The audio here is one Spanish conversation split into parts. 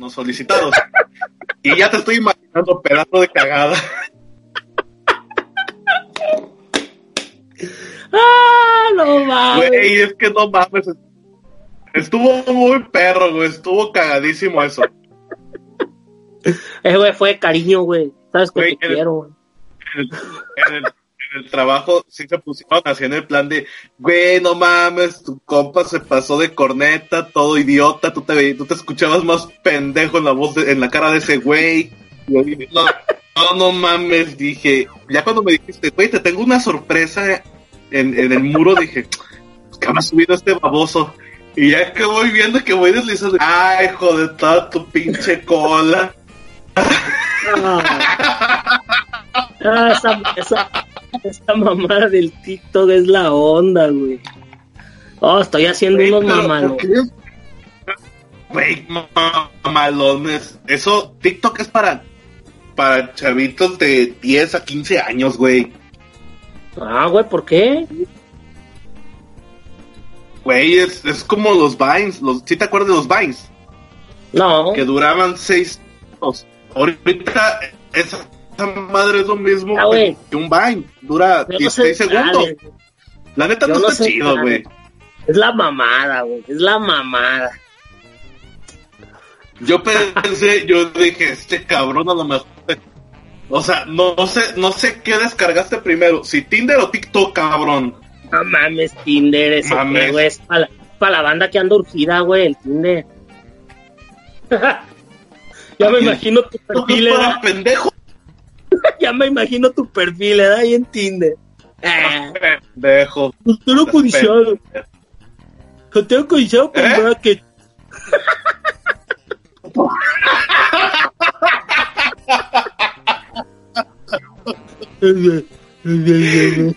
no solicitados. y ya te estoy imaginando pedazo de cagada. ¡Ah, no mames! Güey, es que no mames. Estuvo muy perro, güey. Estuvo cagadísimo eso. Eh, güey, fue cariño, güey. Sabes que te quiero, güey. En en el- el trabajo sí se pusieron así en el plan de, güey, no mames, tu compa se pasó de corneta, todo idiota, tú te, tú te escuchabas más pendejo en la voz, de- en la cara de ese güey. No, no, no mames, dije, ya cuando me dijiste, güey, te tengo una sorpresa en, en el muro, dije, que me ha subido este baboso. Y ya que voy viendo que voy deslizando, ay, hijo de toda tu pinche cola. Ah, esa, esa, esa mamada del TikTok es la onda, güey. Oh, estoy haciendo Güey, unos pero mamalos. ¿por qué? Güey, mamalones. Eso, TikTok es para, para chavitos de 10 a 15 años, güey. Ah, güey, ¿por qué? Güey, es, es como los Vines. Los, ¿Sí te acuerdas de los Vines? No. Que duraban 6 minutos. Ahorita, esa, esa madre es lo mismo Ah, que un Vine. Dura Yo no 16 sé segundos. La neta Yo no, no está chido, güey. Es la mamada, güey. Es la mamada. Yo pensé, yo dije, este cabrón a lo mejor. O sea, no, no sé, no sé qué descargaste primero, si Tinder o TikTok, cabrón. No mames, Tinder, ese Mames. Es para la, la banda que anda urgida, güey, el Tinder. ya me imagino tu perfil, para pendejo. Ya me imagino tu perfil, ¿verdad? Ahí en Tinder. Ah, codiciado. Codiciado con ¿Eh? bracket.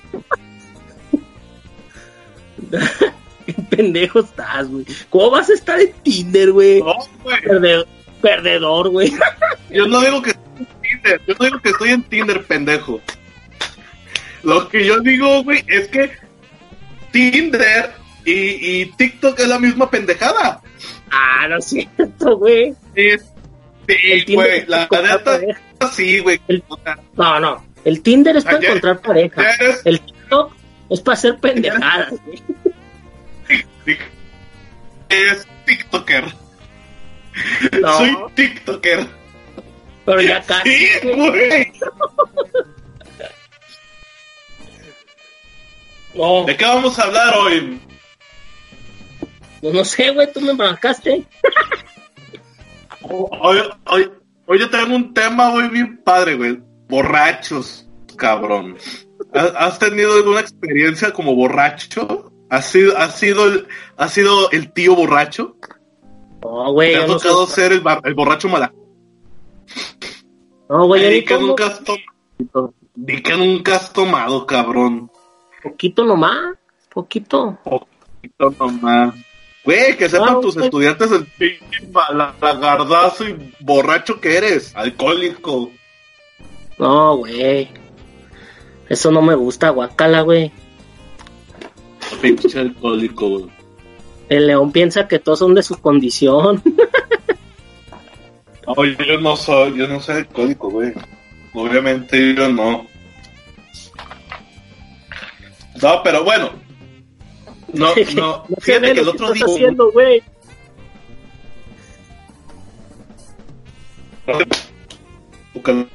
Qué pendejo estás, güey. ¿Cómo vas a estar en Tinder, güey? No, güey. Perde- perdedor, güey. Yo no digo que Tinder, yo no digo que estoy en Tinder, pendejo. Lo que yo digo, güey, es que Tinder y, y TikTok es la misma pendejada. Ah, no es cierto, güey. Sí, sí, güey, la, neta, sí, güey. El- No, no. El Tinder es para Ayer- encontrar pareja. eres- El TikTok es para hacer pendejadas, güey. es TikToker. No. Soy TikToker. Pero ya casi. Sí, güey. No, ¿De qué vamos a hablar hoy? pues no sé, güey, tú me marcaste. Hoy, hoy, hoy yo tengo un tema, güey, bien padre, güey. Borrachos, cabrón. ¿Has tenido alguna experiencia como borracho? ¿Has sido, has sido, el, has sido el tío borracho? No, güey, ¿Te ha no tocado soy- ser el, bar- el borracho mala? No, güey, tomo nunca has nunca has tomado, cabrón. poquito nomás, poquito. Poquito nomás. Güey, que sepan Ah, tus güey. estudiantes el pinche lagardazo y borracho que eres. Alcohólico. No, güey. Eso no me gusta, guacala, güey. Pinche alcohólico, güey. El león piensa que todos son de su condición. No, yo no soy, yo no soy alcohólico, güey. Obviamente yo no. No, pero bueno. No, no. No Fíjate que el otro día. haciendo, güey. Porque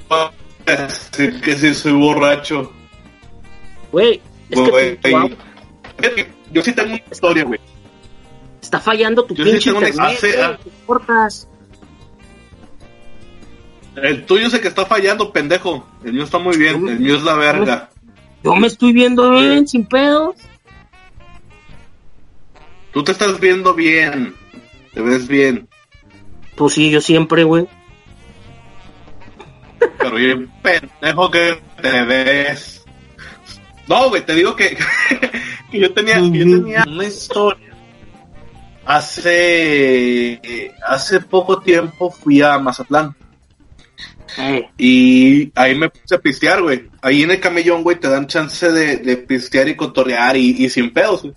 decir que sí soy borracho. Güey, es que güey. Yo sí tengo una historia, güey. está fallando tu Yo sí pinche tengo una- internet, hace- güey, ¿qué importas? El tuyo es el que está fallando, pendejo. El mío está muy bien. El mío es la verga. Yo me estoy viendo bien, sin pedos. Tú te estás viendo bien. Te ves bien. Pues sí, yo siempre, güey. Pero bien pendejo que te ves. No, güey, te digo que, que yo tenía, que yo tenía una historia. Hace, hace poco tiempo fui a Mazatlán y ahí me puse a pistear, güey. Ahí en el camellón, güey, te dan chance de, de pistear y cotorrear y, y sin pedos, güey.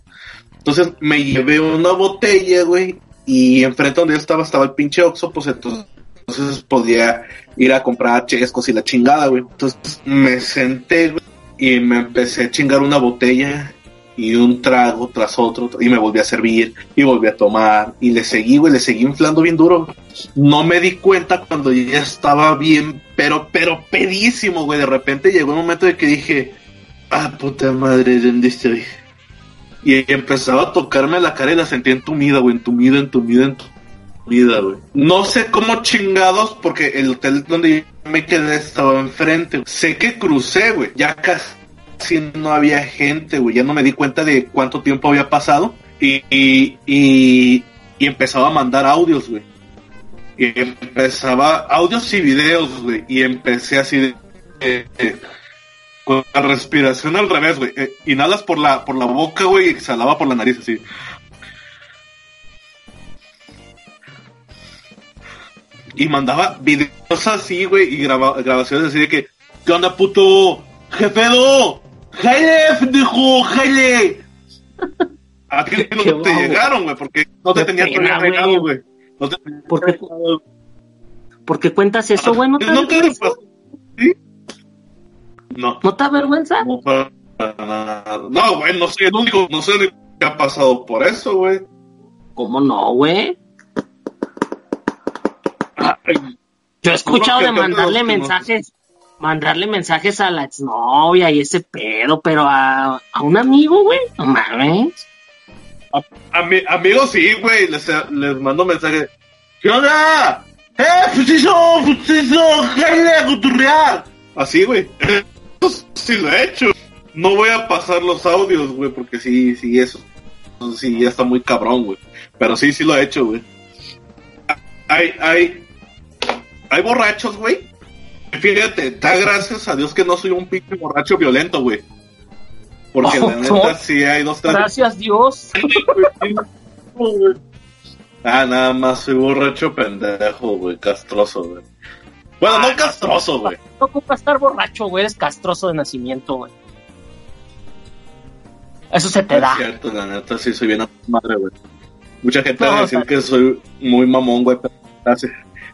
Entonces me llevé una botella, güey, y enfrente donde yo estaba estaba el pinche Oxxo, pues entonces, entonces podía ir a comprar chescos y la chingada, güey. Entonces me senté, güey, y me empecé a chingar una botella y un trago tras otro y me volví a servir y volví a tomar y le seguí, güey, le seguí inflando bien duro. No me di cuenta cuando ya estaba bien, pero, pero pedísimo, güey. De repente llegó un momento de que dije, ah, puta madre, ¿dónde estoy? Y empezaba a tocarme la cara y la sentía entumida, güey, entumida, entumida, entumida, güey. No sé cómo chingados, porque el hotel donde yo me quedé estaba enfrente. Sé que crucé, güey, ya casi no había gente, güey. Ya no me di cuenta de cuánto tiempo había pasado. Y, y, y, empezaba a mandar audios, güey. Y empezaba audios y videos, güey. Y empecé así de... con la respiración al revés, güey. Eh, inhalas por la, por la boca, güey, y exhalaba por la nariz, así. Y mandaba videos así, güey, y graba- grabaciones así de que, ¿qué onda, puto? ¡Jefedo! ¡Jaile, pendejo! ¡Jaile! A ti no te guau. llegaron, güey, porque no te Qué tenían pena, regalo, güey. No te ¿Por qué, por qué cuentas eso, güey? ¿No te, ¿No te avergüenza? ¿Sí? No. ¿No te avergüenza? No, para nada. No, güey, no soy el único, no soy el único que ha pasado por eso, güey. ¿Cómo no, güey? Yo he escuchado de mandarle mensajes, mandarle mensajes a la exnovia y ese pedo, pero a, a un amigo, güey, no mames. A mi, amigos, sí, güey, les, mando mensajes. ¿Qué onda? ¡Eh, fusizo, fusizo, jale a coturrear! Así, güey. Eso sí lo he hecho. No voy a pasar los audios, güey, porque sí, sí, eso. eso Sí, ya está muy cabrón, güey. Pero sí, sí lo he hecho, güey. Hay, hay, hay borrachos, güey. Fíjate, da gracias a Dios que no soy un pinche borracho violento, güey. Porque la Oh, neta no. sí hay dos, tres Gracias Dios. Ah, nada más soy borracho pendejo, güey, castroso, güey. Bueno, no castroso, güey. No ocupa estar borracho, güey, eres castroso de nacimiento, güey. Eso se te Es da. cierto, la neta, sí soy bien a madre, güey. Mucha gente No, va a o decir sea- que soy muy mamón, güey, pero ah, sí,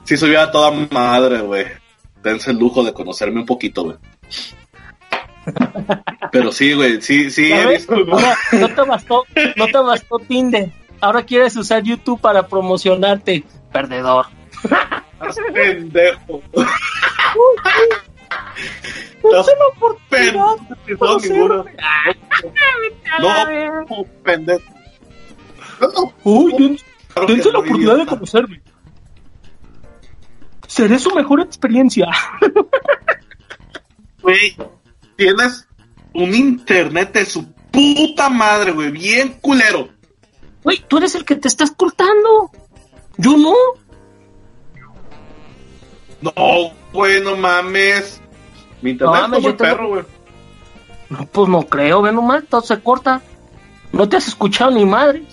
sí soy bien a toda madre, güey. Dense el lujo de conocerme un poquito, güey. Pero sí, güey, sí, sí, ¿Ya he visto Ahora, no te bastó, no te bastó Tinder. Ahora quieres usar YouTube para promocionarte. Perdedor. Pendejo. No de pendejo. Ah, No, no. pendejo. No, Uy, dense la no, oportunidad de conocerme. Seré su mejor experiencia. Güey, tienes un internet de su puta madre, güey, bien culero. Güey, tú eres el que te estás cortando. Yo no. No, güey, no mames. Mi internet No mames, como el perro, güey. No, pues no creo, ve nomás, todo se corta. No te has escuchado ni madre.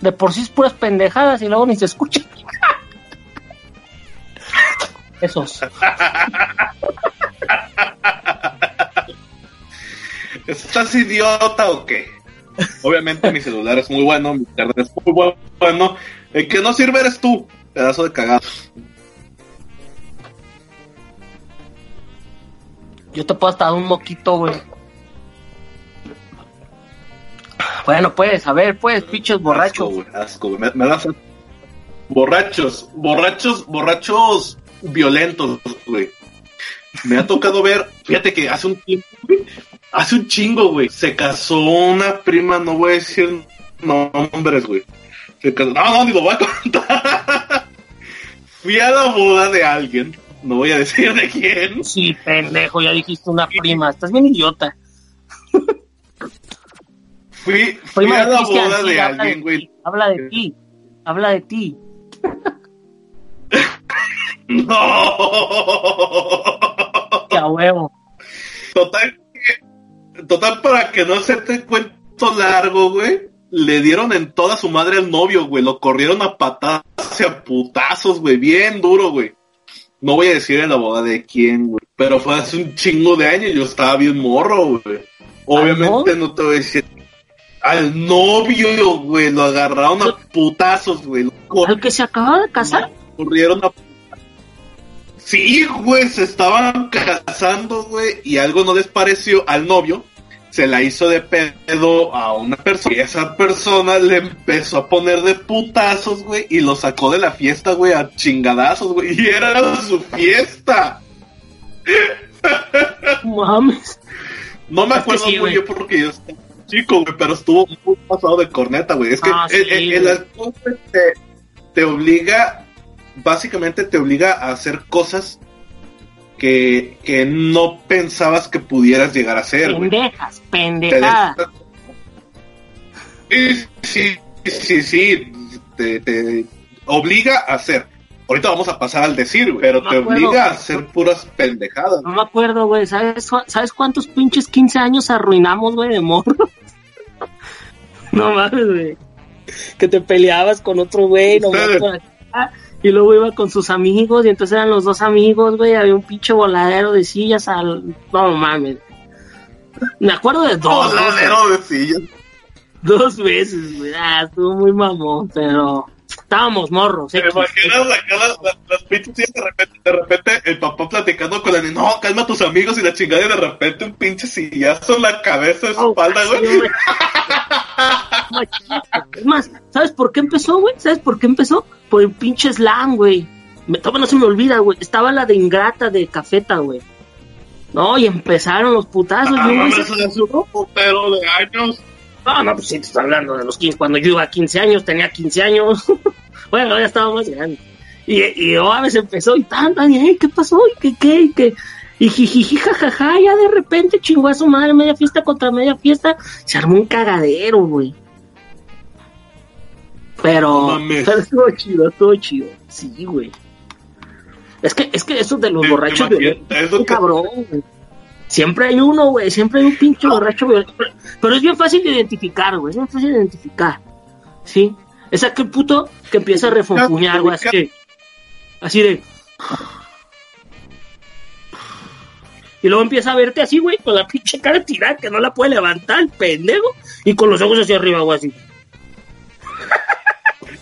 De por sí es puras pendejadas y luego ni se escucha. Esos. ¿Estás idiota o qué? Obviamente mi celular es muy bueno, mi internet es muy bueno. El que no sirve eres tú, pedazo de cagado. Yo te puedo hasta dar un moquito, güey. Bueno, pues, a ver, pues, pinches Asco, borrachos. güey, asco, güey. Me, me das. Borrachos, borrachos, borrachos violentos, güey. Me ha tocado ver, fíjate que hace un tiempo, güey, hace un chingo, güey, se casó una prima, no voy a decir nombres, güey. Se casó, no, no, ni lo voy a contar. Fui a la boda de alguien, no voy a decir de quién. Sí, pendejo, ya dijiste una prima. Estás bien idiota. Fui, fui Prima a la boda de alguien, güey. Habla de ti. Habla de ti. No. Que a huevo. Total, total para que no se te cuento largo, güey. Le dieron en toda su madre al novio, güey. Lo corrieron a patadas y a putazos, güey. Bien duro, güey. No voy a decir en la boda de quién, güey. Pero fue hace un chingo de años. Yo estaba bien morro, güey. Obviamente no te voy a decir. al novio, güey, lo agarraron a putazos, güey. ¿Al que se acaba de casar? Corrieron a Sí, güey, se estaban casando, güey, y algo no les pareció al novio. Se la hizo de pedo a una persona y esa persona le empezó a poner de putazos, güey, y lo sacó de la fiesta, güey, a chingadazos, güey, y era su fiesta. Mames. No me acuerdo muy bien porque yo estaba chico, güey, pero estuvo muy pasado de corneta, güey. Es que Ah, sí, el, el- el alcohol te, te obliga, básicamente te obliga a hacer cosas que, que no pensabas que pudieras llegar a hacer. Pendejas, pendejadas. Sí, sí, sí, sí, te, te obliga a hacer. Ahorita vamos a pasar al decir, güey, pero te acuerdo. obliga a hacer puras pendejadas. No me acuerdo, güey. ¿Sabes, ¿Sabes cuántos pinches 15 años arruinamos, güey, de morro? no mames, güey. Que te peleabas con otro güey, acá, y luego iba con sus amigos, y entonces eran los dos amigos, güey. Había un pinche voladero de sillas al. No mames. Me acuerdo de dos. Voladero de sillas. dos veces, güey. Ah, estuvo muy mamón, pero. Estábamos morros, ¿Te imaginas acá las, las, las pinches de repente, de repente el papá platicando con la niña, no, calma a tus amigos y la chingada y de repente un pinche sillazo en la cabeza, Oh, espalda, güey. Es más, ¿sabes por qué empezó, güey? ¿Sabes por qué empezó? Por el pinche slam, güey. Me, todavía no se me olvida, güey. Estaba la de ingrata de cafeta, güey. No, y empezaron los putazos. Ah, y un güey se- de años. No, no, pues sí, te estoy hablando de los 15. Cuando yo iba a 15 años, tenía 15 años. bueno, ya estaba más grande. Y, y yo a veces empezó y tan, tan, y "Ey, ¿qué pasó? ¿Y qué, qué? ¿Y qué? Y jijiji, jajaja, ya de repente chingó a su madre media fiesta contra media fiesta. Se armó un cagadero, güey. Pero, pero estuvo chido, estuvo chido. Sí, güey. Es que, es que eso de los borrachos eso es que- cabrón, güey. Siempre hay uno, güey. Siempre hay un pinche borracho violento. Pero, es bien fácil de identificar, güey. Es bien fácil de identificar. ¿Sí? Es aquel puto que empieza a refunfuñar, güey. Así. Así de. Y luego empieza a verte así, güey, con la pinche cara tirada que no la puede levantar, el pendejo. Y con los ojos hacia arriba, güey, así.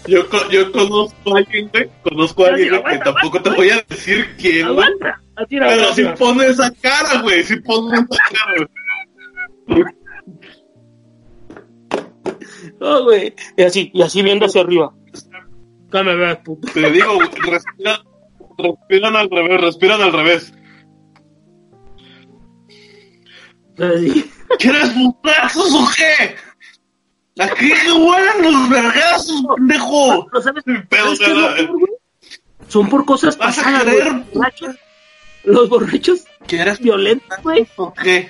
Yo, co- yo conozco a alguien, güey, conozco a alguien güey, que Aguanta, tampoco te voy a decir quién, güey. Aguanta. Pero si pone esa cara, güey, si pone esa cara, güey. No, güey. Y así, y así viendo hacia arriba. ¿Qué me ves, puto? Te digo, güey, respiran, respiran al revés, respiran al revés. ¿Quieres putazos o qué? Aquí que huelen los vergazos, pendejo. Pero ¿sabes, Sin pedo, ¿sabes qué es lo nada. peor, güey? Son por cosas ¿Vas a pasadas, querer? güey. Los borrachos- Los borrachos ¿Quieres violentos, güey.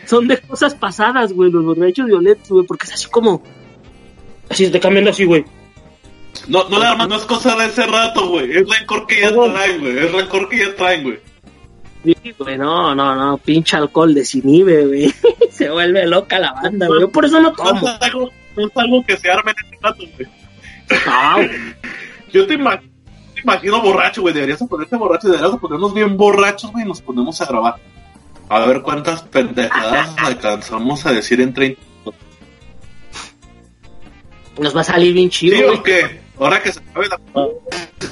Son de cosas pasadas, güey. Los borrachos violentos, güey. Porque es así como. Así te cambiando así, güey. No, no, la no es cosa de ese rato, güey. Es rencor que ya traen, güey. Es rencor que ya traen, güey. Sí, güey, no, no, no, pinche alcohol desinhibe, güey. Se vuelve loca la banda, güey. Yo por eso no No tomo. Es algo, no es algo que se arme en ese rato, güey. No, güey. Yo te, ima- te imagino borracho, güey. Deberías de ponerte borracho, deberías de ponernos bien borrachos, güey, y nos ponemos a grabar. A ver cuántas pendejadas alcanzamos a decir en 30 Nos va a salir bien chido, ¿Sí güey. o qué? Ahora que se acabe la,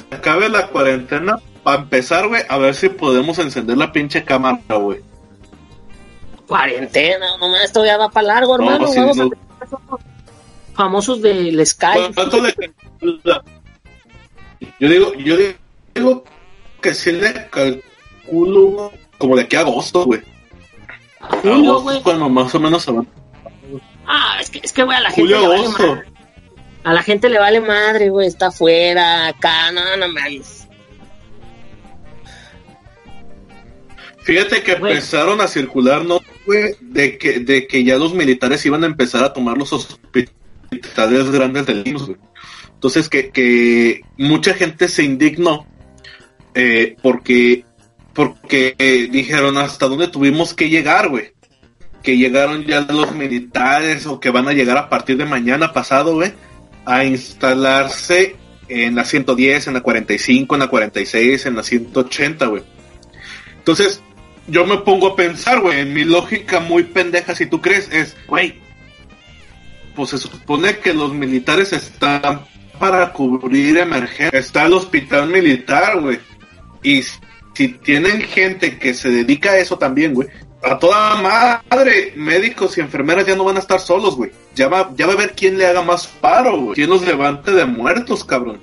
se acabe la cuarentena, para empezar, güey, a ver si podemos encender la pinche cámara, güey. Cuarentena, no esto ya va para largo, No, hermano. sí, Vamos no. a famosos del Sky. ¿Cuánto le Yo digo, yo digo que sí le calculo como de aquí a agosto, güey. Julio, güey. cuando más o menos se va. Ah, es que, es que, güey, a la gente Julio, le vale agosto. A la gente le vale madre, güey. Está afuera, acá, no, no mames. Fíjate que Güey. empezaron a circular, ¿no, güey? De que, de que ya los militares iban a empezar a tomar los hospitales grandes del IMSS, güey. Entonces que, que mucha gente se indignó eh, porque, porque eh, dijeron hasta dónde tuvimos que llegar, güey. Que llegaron ya los militares o que van a llegar a partir de mañana pasado, güey, a instalarse en la 110, en la 45, en la 46, en la 180, güey. Entonces, yo me pongo a pensar, güey, en mi lógica muy pendeja, si tú crees, es, güey, pues se supone que los militares están para cubrir emergencias. Está el hospital militar, güey. Y si tienen gente que se dedica a eso también, güey, a toda madre, médicos y enfermeras ya no van a estar solos, güey. Ya va, ya va a ver quién le haga más paro, güey. Quién los levante de muertos, cabrón.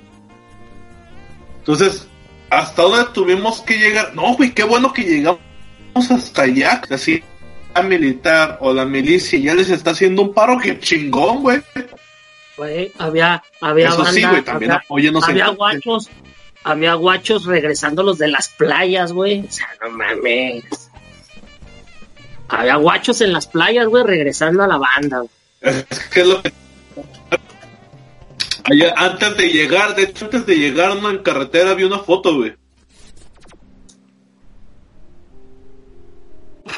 Entonces, ¿hasta dónde tuvimos que llegar? No, güey, qué bueno que llegamos hasta allá. Así, militar o la milicia ya les está haciendo un paro que chingón, güey. Güey, había, había Eso sí, banda, güey, también había, guachos, había guachos regresándolos de las playas, güey. O sea, no mames. Había guachos en las playas, güey, regresando a la banda. güey. Es que es lo que... Allá, antes de llegar, de hecho, antes de llegar en carretera vi una foto, güey.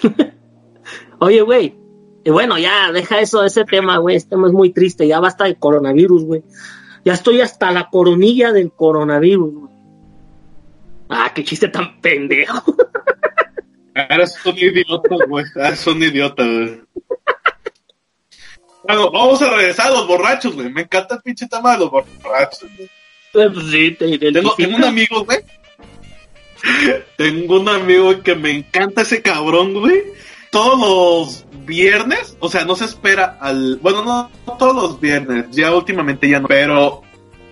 Oye, güey. Y bueno, ya, deja eso, ese tema, güey. Este tema es muy triste. Ya basta de coronavirus, güey. Ya estoy hasta la coronilla del coronavirus, güey. Ah, qué chiste tan pendejo. Eres un idiota, güey. Eres un idiota, güey. Bueno, vamos a regresar a los borrachos, güey. Me encanta el pinche tema de los borrachos. güey. Pues sí, te Tengo, tengo un amigo, güey. Tengo un amigo que me encanta ese cabrón, güey. Todos los viernes, o sea, no se espera al. Bueno, no, no todos los viernes, ya últimamente ya no. Pero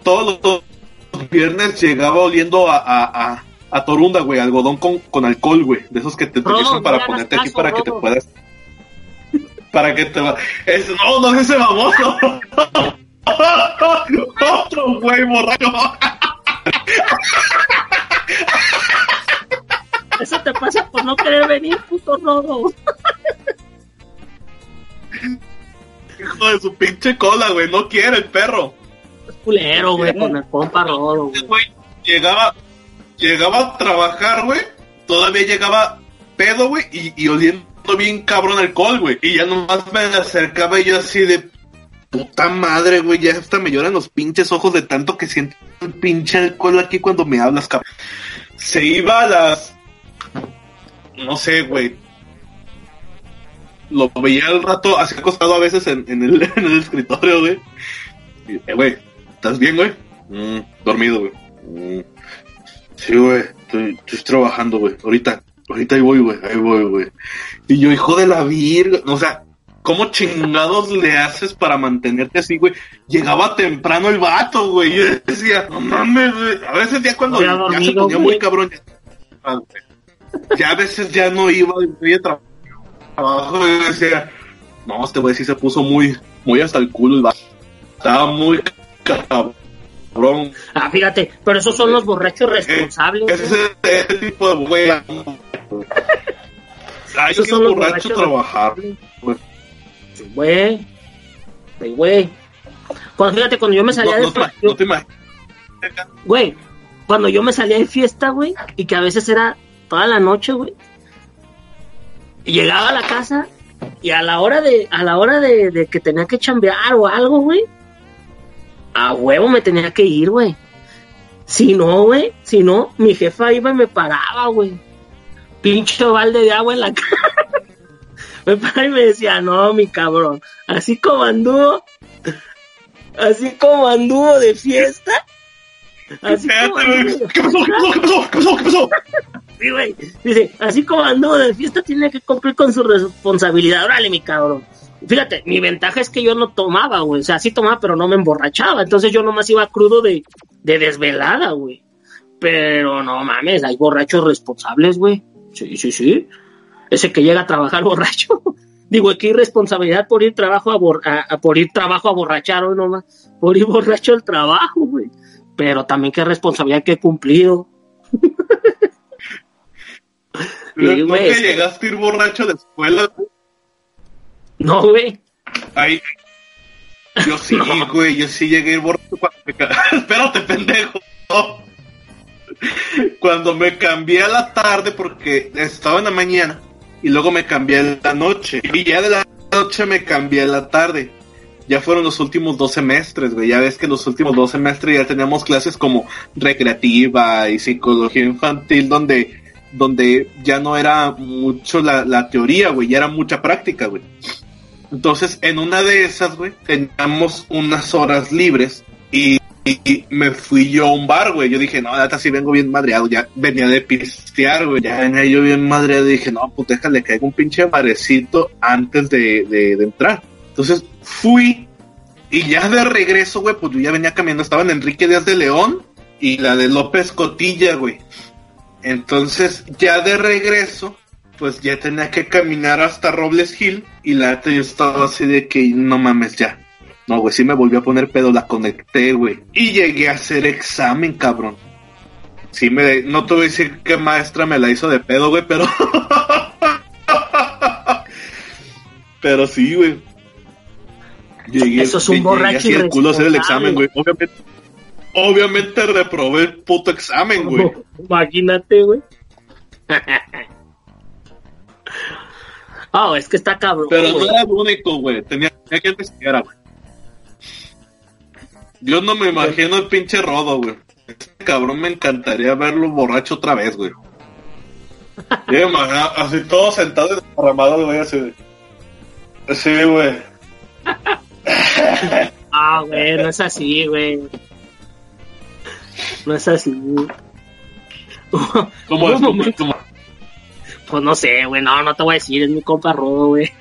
todos los viernes llegaba oliendo a, a, a, a Torunda, güey, algodón con, con alcohol, güey. De esos que te Rodo, utilizan para ponerte aquí para que te puedas. Para que te va. Es, no, no es ese baboso. Otro güey borracho. Eso te pasa por no querer venir, puto rodo. Hijo de su pinche cola, güey. No quiere el perro. Es culero, güey, con el compa rodo, güey llegaba, llegaba a trabajar, güey. Todavía llegaba pedo, güey. Y, y oliendo bien cabrón alcohol, güey. Y ya nomás me acercaba y yo así de puta madre, güey. Ya hasta me lloran los pinches ojos de tanto que siento el pinche alcohol aquí cuando me hablas, cabrón. Se iba a las. No sé, güey. Lo veía al rato, así acostado a veces en, en el, en el escritorio, güey. Eh, güey, ¿estás bien, güey? Mm, dormido, güey. Mm. Sí, güey, estoy, estoy trabajando, güey. Ahorita, ahorita ahí voy, güey, ahí voy, güey. Y yo, hijo de la virga, o sea, ¿cómo chingados le haces para mantenerte así, güey? Llegaba temprano el vato, güey. Yo decía, no mames, güey. A veces ya cuando ya se ponía güey. muy cabrón, ya, ah, güey. Ya a veces ya no iba, tra- trabajo, y decía, no, este güey sí se puso muy, muy hasta el culo el. Estaba muy cabrón. Ah, fíjate, pero esos son los borrachos responsables. güey. Ese, ese tipo de güey. Hay que borracho borrachos trabajar. güey. Sí, güey. Cuando, fíjate, cuando yo me salía No, no de no te. Güey, cuando yo me salía de fiesta, güey, y que a veces era toda la noche, güey. Llegaba a la casa y a la hora de a la hora de, de que tenía que chambear o algo, güey. A huevo me tenía que ir, güey. Si no, güey, si no, mi jefa iba y me paraba, güey. Pinche balde de agua en la cara. me paraba y me decía, no, mi cabrón. Así como anduvo, así como anduvo de fiesta. Así como anduvo- ¿Qué pasó? ¿Qué pasó? ¿Qué pasó? ¿Qué pasó? ¿Qué pasó? Dice, así como anduvo de fiesta, tiene que cumplir con su responsabilidad. Órale, mi cabrón. Fíjate, mi ventaja es que yo no tomaba, güey. O sea, sí tomaba, pero no me emborrachaba. Entonces yo nomás iba crudo de, de desvelada, güey. Pero no mames, hay borrachos responsables, güey. Sí, sí, sí. Ese que llega a trabajar borracho. Digo, qué irresponsabilidad por ir trabajo a, bor- por ir trabajo a borrachar hoy nomás. Por ir borracho al trabajo, güey. Pero también qué responsabilidad que he cumplido. ¿No Sí, güey, que- llegaste a ir borracho de escuela? No, güey. Ahí. Yo sí, güey, yo sí llegué a ir borracho cuando me Espérate, pendejo. Cuando me cambié a la tarde porque estaba en la mañana y luego me cambié a la noche. Y ya de la noche me cambié a la tarde. Ya fueron los últimos dos semestres, güey. Ya ves que los últimos dos semestres ya teníamos clases como recreativa y psicología infantil donde, donde ya no era mucho la, la teoría, güey. Ya era mucha práctica, güey. Entonces, en una de esas, güey, teníamos unas horas libres y, me fui yo a un bar, güey. Yo dije, no, ahorita sí vengo bien madreado. Ya venía de pistear, güey. Ya venía yo bien madreado. Y dije, no, pues déjale que un pinche barecito antes de, de, entrar. Entonces, fui y ya de regreso, güey, pues yo ya venía caminando. Estaba en Enrique Díaz de León y la de López Cotilla, güey. Entonces, ya de regreso, pues ya tenía que caminar hasta Robles Hill y la neta yo estaba así de que no mames ya. No, güey, sí me volvió a poner pedo, la conecté, güey. Y llegué a hacer examen, cabrón. Sí me, no te voy a decir qué maestra me la hizo de pedo, güey, pero... pero sí, güey. Llegué, Eso es un borracho así el culo a hacer el examen, irresponsable. güey. Obviamente, obviamente reprobé el puto examen, güey. Imagínate, güey. Oh, es que está cabrón. Pero güey. no era el único, güey. Tenía, tenía que investigar, güey. Yo no me imagino el pinche rodo, güey. Este cabrón me encantaría verlo borracho otra vez, güey. Y me imagino así todo sentado y desparramado, güey, así de... Sí, güey. Ah, güey, no es así, güey. No es así. Un como, momento. como- Pues no sé, güey, no, no te voy a decir, es mi compa Rodo, güey.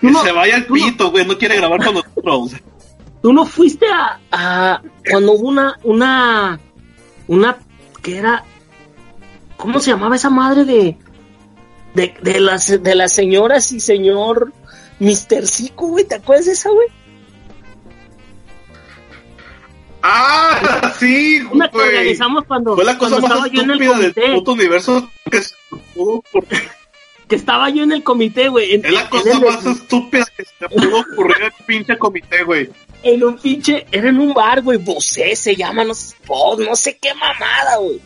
que No, se vaya al pito, güey. No quiere grabar con nosotros. Tú no fuiste a, a cuando hubo una, una, una, que era, ¿cómo se llamaba esa madre de, de, de las, de las señoras y señor Mr. Zico, güey? ¿Te acuerdas de esa, güey? ¡Ah! Sí, Una que güey. organizamos cuando, Fue la cosa más estaba yo en el estúpida del puto universo que se pudo ocurrir. que estaba yo en el comité, güey. En, Es la cosa el- más estúpida que se pudo ocurrir el pinche comité, güey. en un pinche, era en un bar, güey, Bosé se llama, no sé, oh, no sé qué mamada, güey.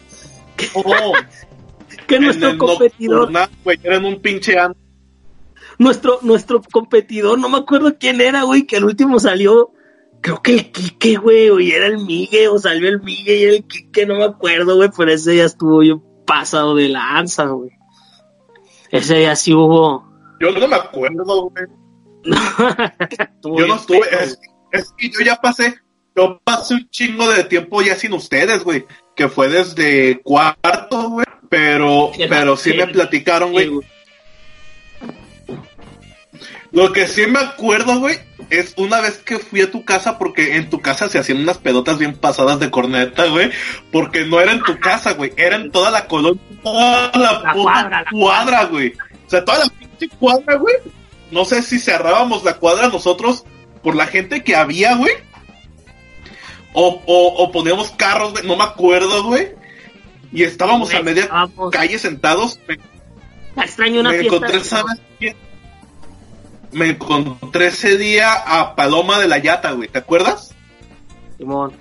Oh, Que en nuestro el competidor, güey, era en un pinche nuestro, nuestro competidor, no me acuerdo quién era, güey, que al último salió, creo que el Quique, güey, o era el Migue, o salió el Migue y era el Quique, no me acuerdo, güey, pero ese día estuvo yo pasado de lanza, güey. Ese día sí hubo. Yo no me acuerdo, güey. Yo no estuve. Es, es que yo ya pasé. Yo pasé un chingo de tiempo ya sin ustedes, güey. Que fue desde cuarto, güey. Pero, pero sí me la- platicaron, güey. Lo que sí me acuerdo, güey, es una vez que fui a tu casa, porque en tu casa se hacían unas pedotas bien pasadas de corneta, güey. Porque no era en tu casa, güey, era en toda la colonia, toda la, La puta cuadra, la cuadra, güey. O sea, toda la pinche cuadra, güey. No sé si cerrábamos la cuadra nosotros por la gente que había, güey. O, o, o poníamos carros, güey, no me acuerdo, güey. Y estábamos a media calle sentados. Me Extraño una me fiesta. encontré, ¿sabes quién? Me encontré ese día a Paloma de la Yata, güey, ¿te acuerdas? Simón.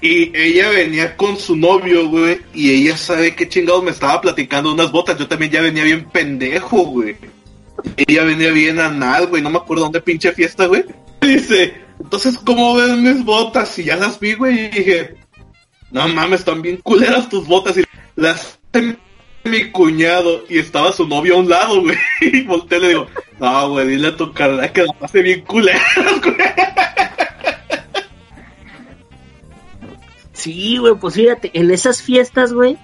Y ella venía con su novio, güey, y ella sabe qué chingados me estaba platicando unas botas. Yo también ya venía bien pendejo, güey. Ella venía bien anal, güey, no me acuerdo dónde pinche fiesta, güey. Dice, entonces, ¿cómo ven mis botas? Y ya las vi, güey, y dije, no mames, están bien culeras tus botas. Y las mi cuñado, y estaba su novio a un lado, güey. Y volteé y le digo, no, güey, dile a tu carnal que las hace bien culeras, güey. Sí, güey, pues fíjate, en esas fiestas, güey,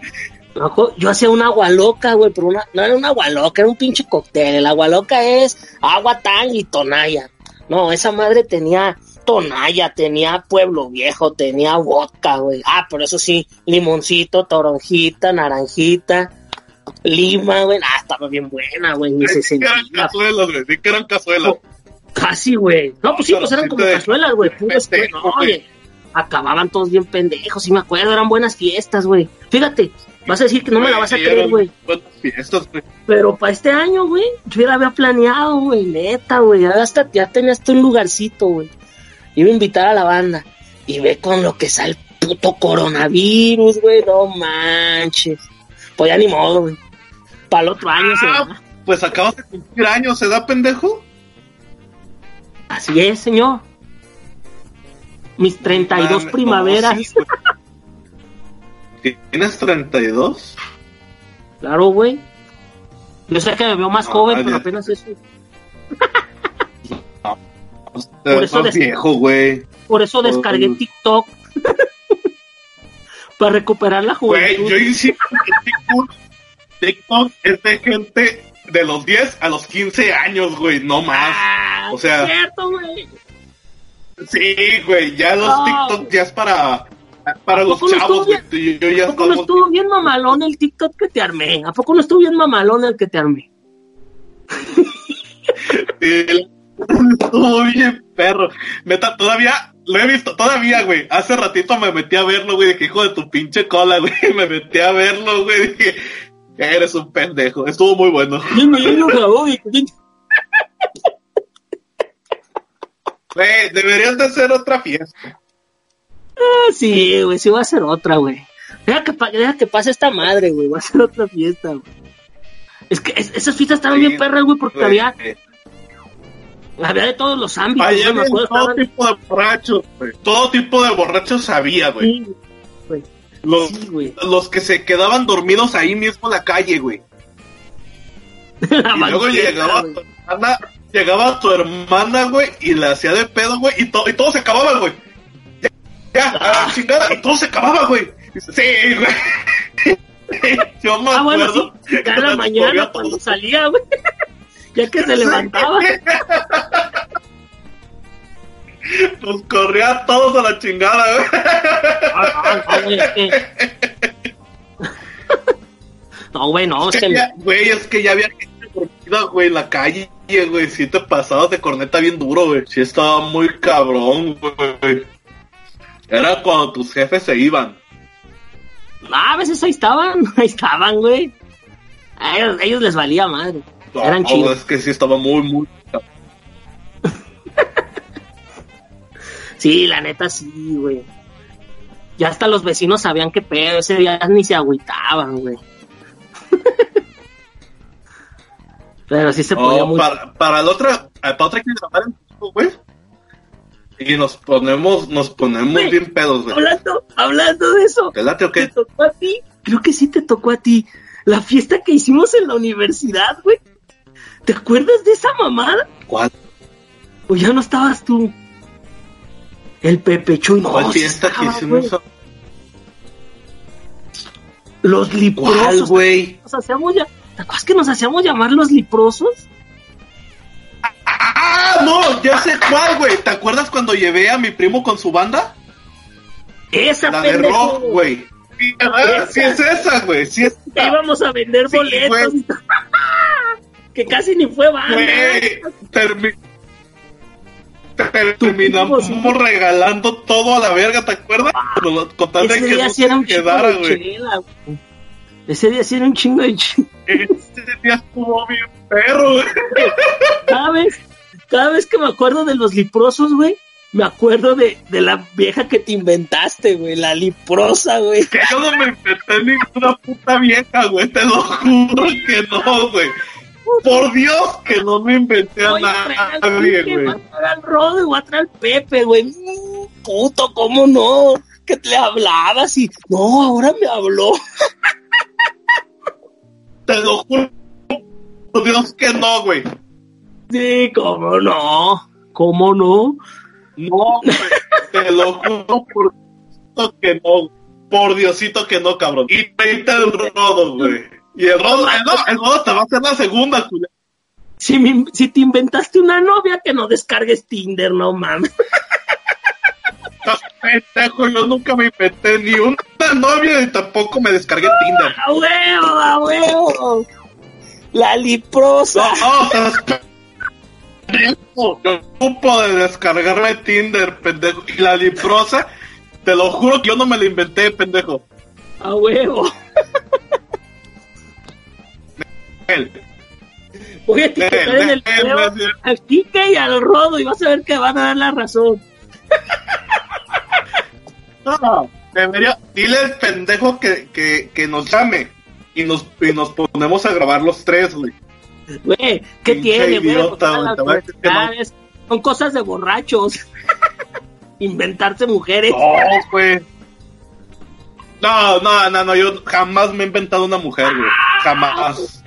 yo hacía una agua loca, güey, pero una, no era una agua loca, era un pinche cóctel. El agua loca es agua tan y tonalla. No, esa madre tenía tonalla, tenía pueblo viejo, tenía vodka, güey. Ah, pero eso sí, limoncito, toronjita, naranjita, lima, güey. Ah, estaba bien buena, güey, ni se eran cazuelas, güey, sí que eran cazuelas. Casi, güey. No, pues sí, pues eran como cazuelas, güey. puro. No, güey. acababan todos bien pendejos, sí me acuerdo, eran buenas fiestas, güey. Fíjate, vas a decir que no me la vas a creer, güey. buenas fiestas, güey. Pero para este año, güey, yo ya la había planeado, güey, neta, güey. Ya hasta ya tenía hasta un lugarcito, güey. Iba a invitar a la banda. Y ve con lo que sale el puto coronavirus, güey. No manches. Pues ya ni modo, güey. Para el otro año se Ah, va. Pues acabas de cumplir años, ¿se da pendejo? Así es, señor. Mis 32 Mames, primaveras. no, sí, güey. ¿Tienes 32? Claro, güey. Yo sé que me veo más No, joven, pero apenas eso. Por eso viejo, güey. Por eso descargué. TikTok. Para recuperar la Güey, juventud. yo insisto que TikTok, TikTok es de gente de los 10 a los 15 años, güey, no más. Ah, o sea- es cierto, güey. Sí, güey, ya los. TikTok ya es para, para ¿A los chavos, güey. Yo, yo ya ¿A poco no estuvo bien mamalón el TikTok que te armé? ¿A poco no estuvo bien mamalón el que te armé? Sí, Estuvo bien perro. Neta, todavía lo he visto, todavía, güey. Hace ratito me metí a verlo, güey, de que hijo de tu pinche cola, güey. Me metí a verlo, güey. Dije, eres un pendejo. Estuvo muy bueno. Güey, deberías de hacer otra fiesta. Ah, sí, güey, sí va a ser otra, güey. Deja que, pa- deja que pase esta madre, güey, va a ser otra fiesta, güey. Es que es- esas fiestas estaban Sí, bien perras, güey, porque Güey, había, había de todos los ámbitos, Allá güey, me había acuerdo, todo tipo de borrachos, güey. Todo tipo de borrachos había, güey. Sí, Los, sí, güey. los que se quedaban dormidos ahí mismo en la calle, güey. La Y luego llegaba tu hermana, llegaba tu hermana, güey, y la hacía de pedo, güey, y, to- y todo se acababa, güey. Ya, ya, a Ah. la chingada, y todo se acababa, güey. Sí, güey. Yo me Ah, bueno, acuerdo. sí, nos mañana cuando salía, güey. Ya que se levantaba. Nos corría a todos a la chingada, güey. Ah, no, güey, es que- No, güey, no, es que Ya, Güey, es que ya había gente dormida, güey, en la calle, güey. Si te pasabas de corneta bien duro, güey. Sí estaba muy cabrón, güey. Era cuando tus jefes se iban. Ah, a veces ahí estaban, ahí estaban, güey. A ellos, a ellos les valía madre. Eran No, chidos. es que sí estaba muy, muy. Sí, la neta sí, güey. Ya hasta los vecinos sabían qué pedo, ese día ni se agüitaban, güey. Pero sí se ponía No, muy... para, para la otra, para otra que grabar güey. Y nos ponemos, nos ponemos bien pedos, güey. Hablando, hablando de eso, ¿Te late o ¿te qué? tocó a ti? Creo que sí te tocó a ti. La fiesta que hicimos en la universidad, güey. ¿Te acuerdas de esa mamada? ¿Cuál, O ya no estabas tú. El Pepe Chuy, no, cuál fiesta que hicimos? Los ¿Cuál, liprosos. güey? Nos hacíamos ya... ¿Te acuerdas que nos hacíamos llamar los liprosos? ¡Ah, no! Ya sé cuál, güey. ¿Te acuerdas cuando llevé a mi primo con su banda? Esa La de pendejo. rock, güey. Sí, es esa, güey. Sí es íbamos a vender Sí, boletos. Que casi ni fue banda. Güey, termi- terminamos sí. regalando todo a la verga, ¿te acuerdas? Con- Con tal de Ese que no se chingo quedara, güey. Ese día sí era un chingo de chela. Ese día estuvo bien perro, güey. Cada vez, cada vez que me acuerdo de los liprosos, güey, me acuerdo de, de la vieja que te inventaste, güey, la liprosa, güey. Que yo no me inventé ninguna puta vieja, güey. Te lo juro que no, güey. Por Dios que no me inventé a nadie, Quique, voy güey. a traer al Rodo y voy a traer al Pepe, güey. Mm, Puto, ¿cómo no? Que le hablabas y... No, ahora me habló. Te lo juro. Por Dios que no, güey. Sí, ¿cómo no? ¿Cómo no? No, güey. Te lo juro por Diosito que no. Por Diosito que no, cabrón. Y ahorita el rodo, güey. Y el rodo, el, rodo- te va a hacer la segunda, culero. Si, me- si te inventaste una novia, que no descargues Tinder, no mames. Estás pendejo, yo nunca me inventé ni una novia y tampoco me descargué Tinder. ¡A huevo, a huevo! La liprosa. No, no, estás pendejo. Yo ocupo de descargarme Tinder, pendejo. Y la liprosa, te lo juro que yo no me la inventé, pendejo. A huevo. Él. Voy a etiquetar en el video al Kike y al Rodo y vas a ver que van a dar la razón. No, debería. Dile al pendejo que, que, que nos llame. Y nos, y nos ponemos a grabar los tres, güey. Güey, ¿qué tiene, güey? idiota, no. Son cosas de borrachos. Inventarse mujeres. No, güey. No, no, no, no, yo jamás me he inventado una mujer, güey. Jamás.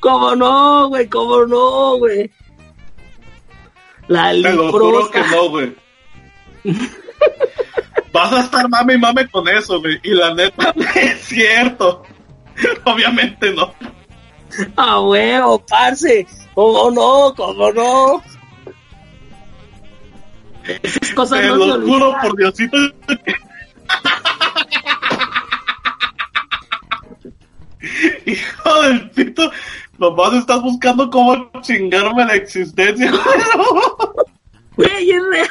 ¿Cómo no, güey? ¿Cómo no, güey? La Te lo juro que no, güey. Vas a estar mame y mame con eso, güey. Y la neta, es cierto. Obviamente no. Ah, huevo, parce. ¿Cómo no? ¿Cómo no? Esas cosas Te no se lo juro por Diosito. Hijo del pito, nomás estás buscando cómo chingarme la existencia. Güey, es real.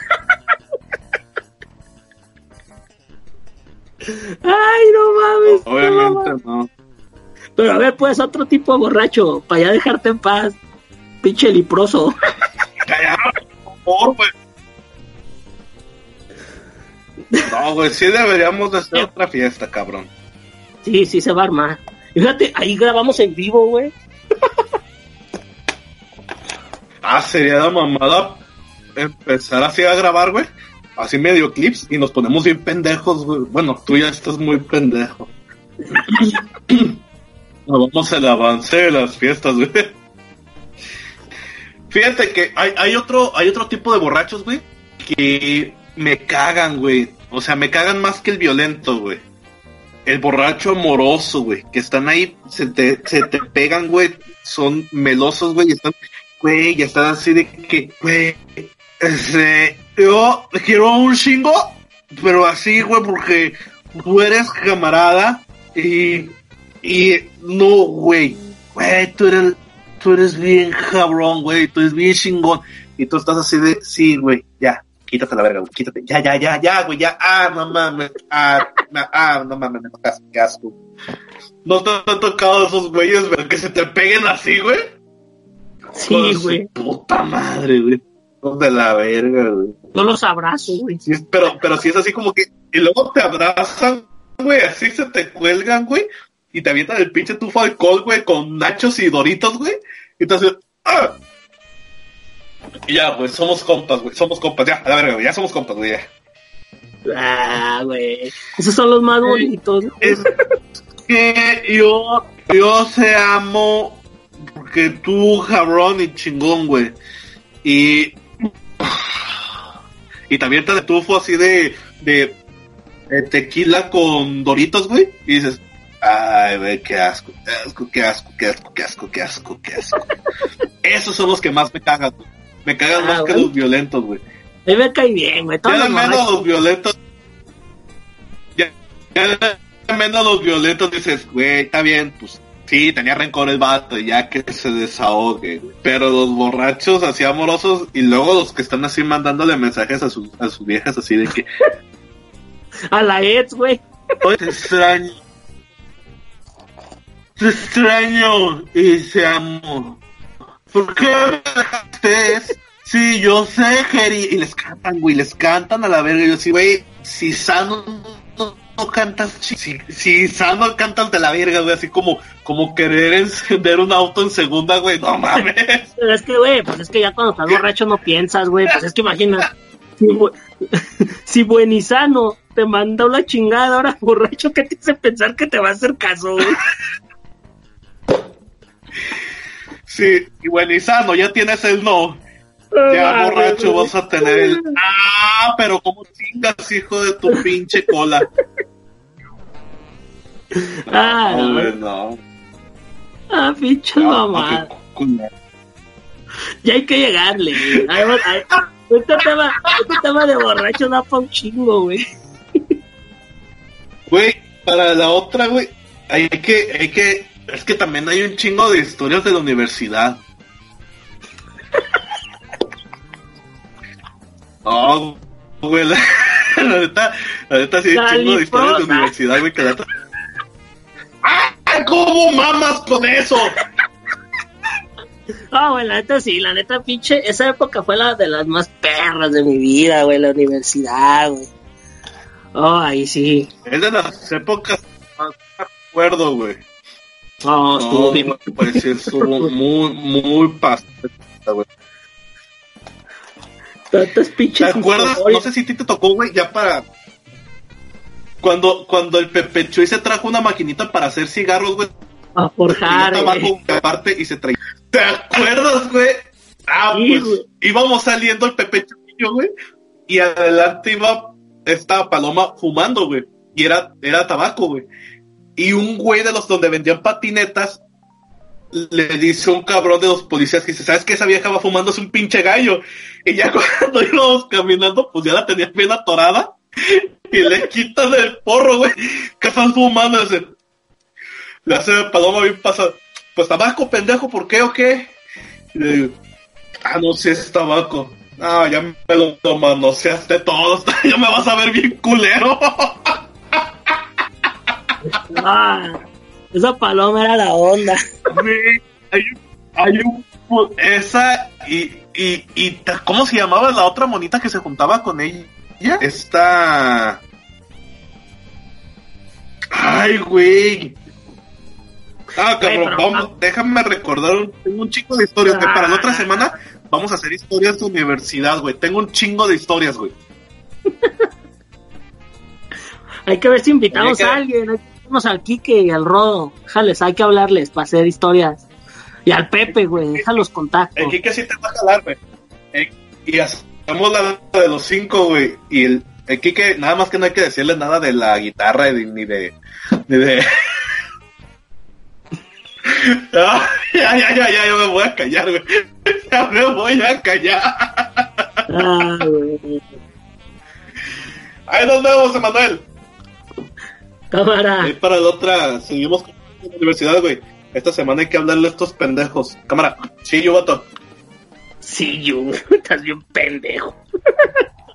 Ay, no mames. no mames. Obviamente no. Pero a ver, pues, otro tipo de borracho, para ya dejarte en paz. Pinche liproso. Cállate, por favor, güey. No, güey, sí deberíamos de hacer otra fiesta, cabrón. Sí, sí se va a armar. Fíjate, ahí grabamos en vivo, güey. Ah, sería la mamada empezar así a grabar, güey. Así medio clips y nos ponemos bien pendejos, güey. Bueno, tú ya estás muy pendejo. Nos vamos al avance de las fiestas, güey. Fíjate que hay, hay otro, hay otro tipo de borrachos, güey, que me cagan, güey. O sea, me cagan más que el violento, güey. El borracho amoroso, güey, que están ahí, se te, se te pegan, güey, son melosos, güey, y están, güey, ya están así de que, güey, este, yo quiero un chingo, pero así, güey, porque tú eres camarada y, y no, güey, güey, tú eres, tú eres bien cabrón, güey, tú eres bien chingón, y tú estás así de, sí, güey, ya, quítate la verga, güey, quítate, ya, ya, ya, ya, güey, ya, ah, no mames, ah, na- ah, no mames, me tocas, qué asco. ¿No te han tocado esos güeyes, güey, que se te peguen así, güey? Sí, güey. Puta madre, güey. De la verga, güey. No los abrazo, güey. Sí, pero, pero sí es así como que. Y luego te abrazan, güey, así se te cuelgan, güey. Y te avientan el pinche tufo de alcohol, güey, con nachos y doritos, güey. Y te hacen. ¡Ah! Y ya, güey, somos compas, güey. Somos compas, ya, a la verga, güey. Ya somos compas, güey. ya. Ah, güey. Esos son los más bonitos. Es que yo, yo te amo porque tú, cabrón y chingón, güey. Y. Y también te tufo así de, de, de tequila con doritos, güey. Y dices, ay, güey, qué asco, qué asco, qué asco, qué asco, qué asco, qué asco, qué asco. Esos son los que más me cagan, güey. Me cagan Ah, más que los violentos, güey. A mí me cae bien, güey. Todos Ya los menos los violentos. Ya, ya menos los violentos dices, güey, está bien, pues sí, tenía rencor el vato, ya que se desahogue. Pero los borrachos así amorosos y luego los que están así mandándole mensajes a sus, a sus viejas así de que, A la ex, güey. te extraño. Te extraño y te amo. ¿Por qué me dejaste? Sí, yo sé, Jerry. Y les cantan, güey, les cantan a la verga. Y yo así, güey, si sano no, no cantas, si, si sano cantas de la verga, güey, así como, como querer encender un auto en segunda, güey, no mames. Pero es que, güey, pues es que ya cuando estás borracho no piensas, güey. Pues es que imagina. Si, bu- si buenizano te manda una chingada ahora borracho, ¿qué te hace pensar que te va a hacer caso, güey? Sí, y bueno, ya tienes el no. Ya borracho vas a tener el. Ah, pero como chingas, hijo de tu pinche cola. Ah, No, no. Ah, pinche No, mamá. Ya hay que llegarle, ay, ay, Este tema, este tema de borracho da pa' un chingo, güey. Güey, para la otra, güey, hay que, hay que, es que también hay un chingo de historias de la universidad. No, güey, la, la neta, la neta sí hay un chingo de historias de Caliprosa. universidad, güey, que la ¡Ah! ¿Cómo mamas con eso? Ah, güey, la neta sí, la neta, pinche. Esa época fue la de las más perras de mi vida, güey, la universidad, güey. Oh, ahí sí. Es de las épocas más acuerdo, güey. Oh, estuvo No, bien. pues sí, estuvo muy, muy pasada, güey. Tantas ¿Te pinches. acuerdas? No sé si a ti te tocó, güey, ya para. cuando, cuando el Pepe Chuy se trajo una maquinita para hacer cigarros, güey. A forjar, Y tabaco aparte y se traía. ¿Te acuerdas, güey? Ah, Sí, pues güey. íbamos saliendo el Pepe Chuy, güey. Y adelante iba esta paloma fumando, güey. Y era, era tabaco, güey. Y un güey de los donde vendían patinetas le dice un cabrón de los policías que dice, ¿sabes qué? Esa vieja va fumando, es un pinche gallo. Y ya cuando íbamos caminando, pues ya la tenía bien atorada. Y le quitan el porro, güey. ¿Qué están fumando? Dice, le hace paloma bien pasada. Pues tabaco, pendejo, ¿por qué o qué? Le digo, ah, no, si es tabaco. Ah, ya me lo manoseaste todo, ya me vas a ver bien culero. Ah, esa paloma era la onda. Güey, hay, un- hay un esa y, y, y ta- ¿cómo se llamaba la otra monita que se juntaba con ella? Esta Ay, güey. Ah, cabrón, vamos, déjame recordar, un- tengo un chingo de historias, que para la otra Ah. semana vamos a hacer historias de universidad, güey. Tengo un chingo de historias, güey. Hay que ver si invitamos que- a alguien. Invitarnos al Kike y al Rodo. Déjales, hay que hablarles para hacer historias. Y al Pepe, güey, deja los contactos. El Kike sí te va a jalar, güey. Eh, Y hacemos la de los cinco, güey. Y el, el Kike, nada más que no hay que decirle nada de la guitarra ni de. Ni de... Ah, ya, ya, ya, ya, ya me voy a callar, güey. Ya me voy a callar. Ah, güey. Ahí nos vemos, Emanuel. Cámara. Ahí para la otra, seguimos con la universidad, güey. Esta semana hay que hablarle a estos pendejos. Cámara, sí, yo voto. Sí, yo. Estás bien pendejo.